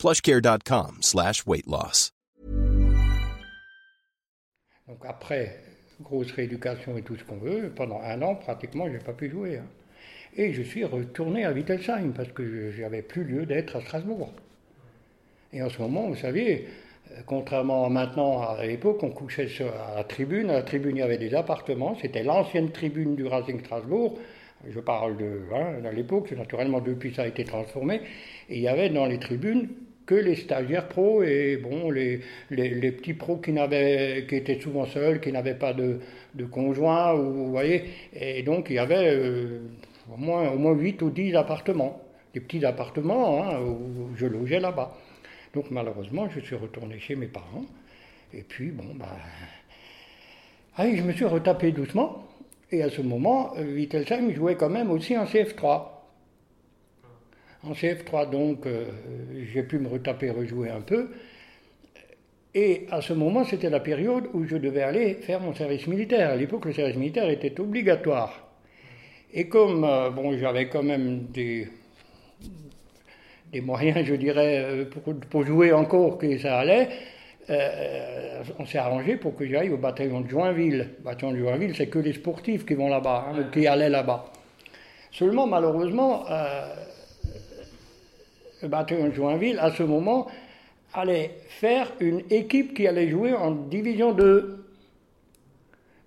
plushcare.com slash weight loss. Donc après, grosse rééducation et tout ce qu'on veut, pendant un an, pratiquement, je n'ai pas pu jouer. hein. Et je suis retourné à Wittelsheim parce que je n'avais plus lieu d'être à Strasbourg. Et en ce moment, vous savez, euh, contrairement à maintenant, à l'époque, on couchait à la tribune. À la tribune, il y avait des appartements. C'était l'ancienne tribune du Racing Strasbourg. Je parle de hein, l'époque, naturellement, depuis ça a été transformé. Et il y avait dans les tribunes que les stagiaires pros et bon, les, les, petits pros qui, n'avaient, qui étaient souvent seuls, qui n'avaient pas de, de conjoint, ou, vous voyez. Et donc, il y avait euh, au, moins, au moins 8 ou 10 appartements. Des petits appartements hein, où je logeais là-bas. Donc malheureusement, je suis retourné chez mes parents. Et puis, bon, bah... Allez, je me suis retapé doucement. Et à ce moment, Wittelsheim jouait quand même aussi en CF3. En CF3, donc, euh, j'ai pu me retaper, rejouer un peu. Et à ce moment, c'était la période où je devais aller faire mon service militaire. À l'époque, le service militaire était obligatoire. Et comme, euh, bon, j'avais quand même des, des moyens, je dirais, euh, pour, pour jouer encore que ça allait, euh, on s'est arrangé pour que j'aille au bataillon de Joinville. Le bataillon de Joinville, c'est que les sportifs qui vont là-bas, hein, qui allaient là-bas. Seulement, malheureusement, euh, bataillon de Joinville, à ce moment, allait faire une équipe qui allait jouer en division 2.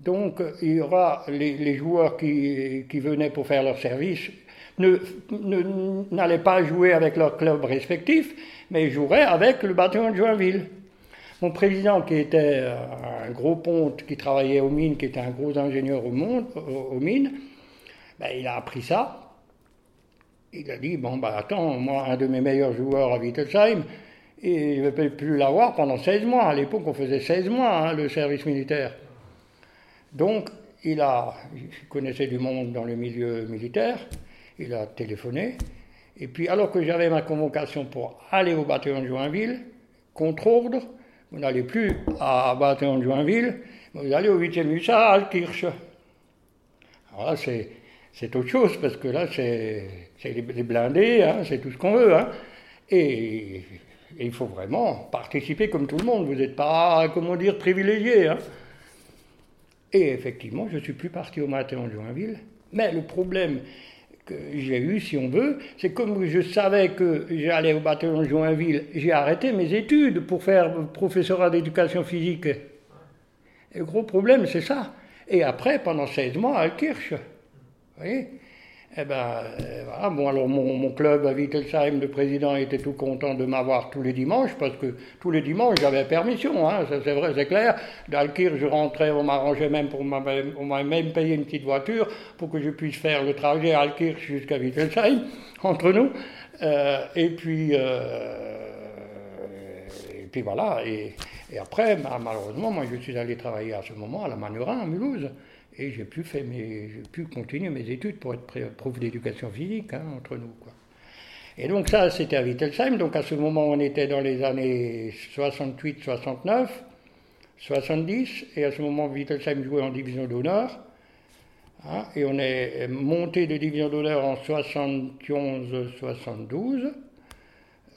Donc, il y aura les, joueurs qui, venaient pour faire leur service ne, ne, n'allaient pas jouer avec leur club respectif, mais joueraient avec le bataillon de Joinville. Mon président, qui était un gros ponte, qui travaillait aux mines, qui était un gros ingénieur aux mines, ben, il a appris ça. Il a dit, bon, ben attends, moi, un de mes meilleurs joueurs à Wittelsheim, et je ne vais plus l'avoir pendant 16 mois. À l'époque, on faisait 16 mois, hein, le service militaire. Donc, il a, il connaissait du monde dans le milieu militaire, il a téléphoné, et puis alors que j'avais ma convocation pour aller au bataillon de Joinville, contre ordre, vous n'allez plus à bataillon de Joinville, vous allez au 8e hussard à Altkirch. Alors là, c'est, c'est autre chose, parce que là, c'est, les, blindés, hein, c'est tout ce qu'on veut. Hein. Et, il faut vraiment participer comme tout le monde. Vous n'êtes pas, comment dire, privilégié. Hein. Et effectivement, je ne suis plus parti au bataillon de Joinville. Mais le problème que j'ai eu, si on veut, c'est comme je savais que j'allais au bataillon de Joinville, j'ai arrêté mes études pour faire professorat d'éducation physique. Le gros problème, c'est ça. Et après, pendant 16 mois, à Alkirch. Vous voyez Eh ben, euh, voilà. Bon, alors mon, mon, club à Wittelsheim, le président était tout content de m'avoir tous les dimanches, parce que tous les dimanches, j'avais permission, hein, c'est vrai, c'est clair. D'Alkirch, je rentrais, on m'arrangeait même pour on m'a même payé une petite voiture pour que je puisse faire le trajet à Alkirch jusqu'à Wittelsheim, entre nous. Euh, et puis, euh, et puis voilà. Et, et après, bah, malheureusement, moi, je suis allé travailler à ce moment à la Manurin, à Mulhouse. Et j'ai pu, continuer mes études pour être prof d'éducation physique, hein, entre nous. Quoi. Et donc ça, c'était à Wittelsheim. Donc à ce moment, on était dans les années 68, 69, 70. Et à ce moment, Wittelsheim jouait en division d'honneur. Hein, et on est monté de division d'honneur en 71, 72.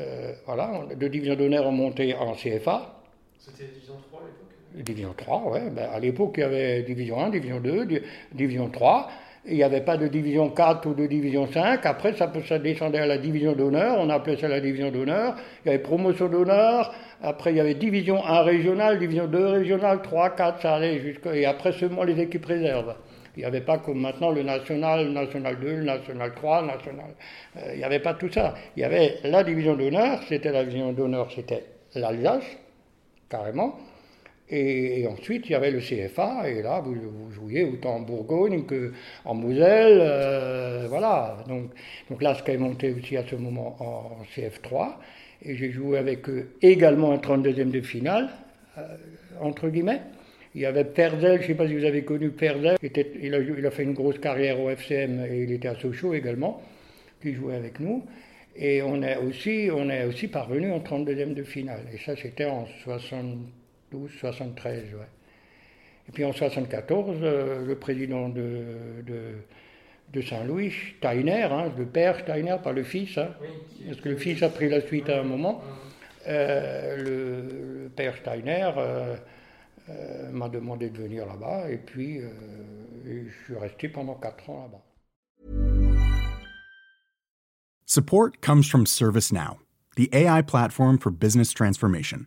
Euh, voilà, de division d'honneur, on montait en CFA. C'était division 3 à l'époque? Division 3, ouais. Ben, à l'époque, il y avait division 1, division 2, division 3. Il n'y avait pas de division 4 ou de division 5. Après, ça, descendait à la division d'honneur. On appelait ça la division d'honneur. Il y avait promotion d'honneur. Après, il y avait division 1 régionale, division 2 régionale, 3, 4, ça allait jusqu'à... Et après, seulement les équipes réserves. Il n'y avait pas comme maintenant le national, le national 2, le national 3, le national... Euh, il n'y avait pas tout ça. Il y avait la division d'honneur. C'était la division d'honneur, c'était l'Alsace, carrément. Et, ensuite, il y avait le CFA, et là, vous, jouiez autant en Bourgogne qu'en Moselle, euh, voilà. Donc, donc là, est monté aussi à ce moment en CF3. Et j'ai joué avec eux également un 32e de finale, euh, entre guillemets. Il y avait Perzel, je ne sais pas si vous avez connu Perzel, il, a, il, a, fait une grosse carrière au FCM et il était à Sochaux également, qui jouait avec nous. Et on est aussi, aussi parvenu en 32e de finale. Et ça, c'était en 72, 73, ouais. Et puis en 74, euh, le président de, de, Saint-Louis, Steiner, hein, le père Steiner, pas le fils, hein, parce que le fils a pris la suite à un moment, euh, le, père Steiner euh, m'a demandé de venir là-bas, et puis et je suis resté pendant quatre ans là-bas. Support comes from ServiceNow, the AI platform for business transformation.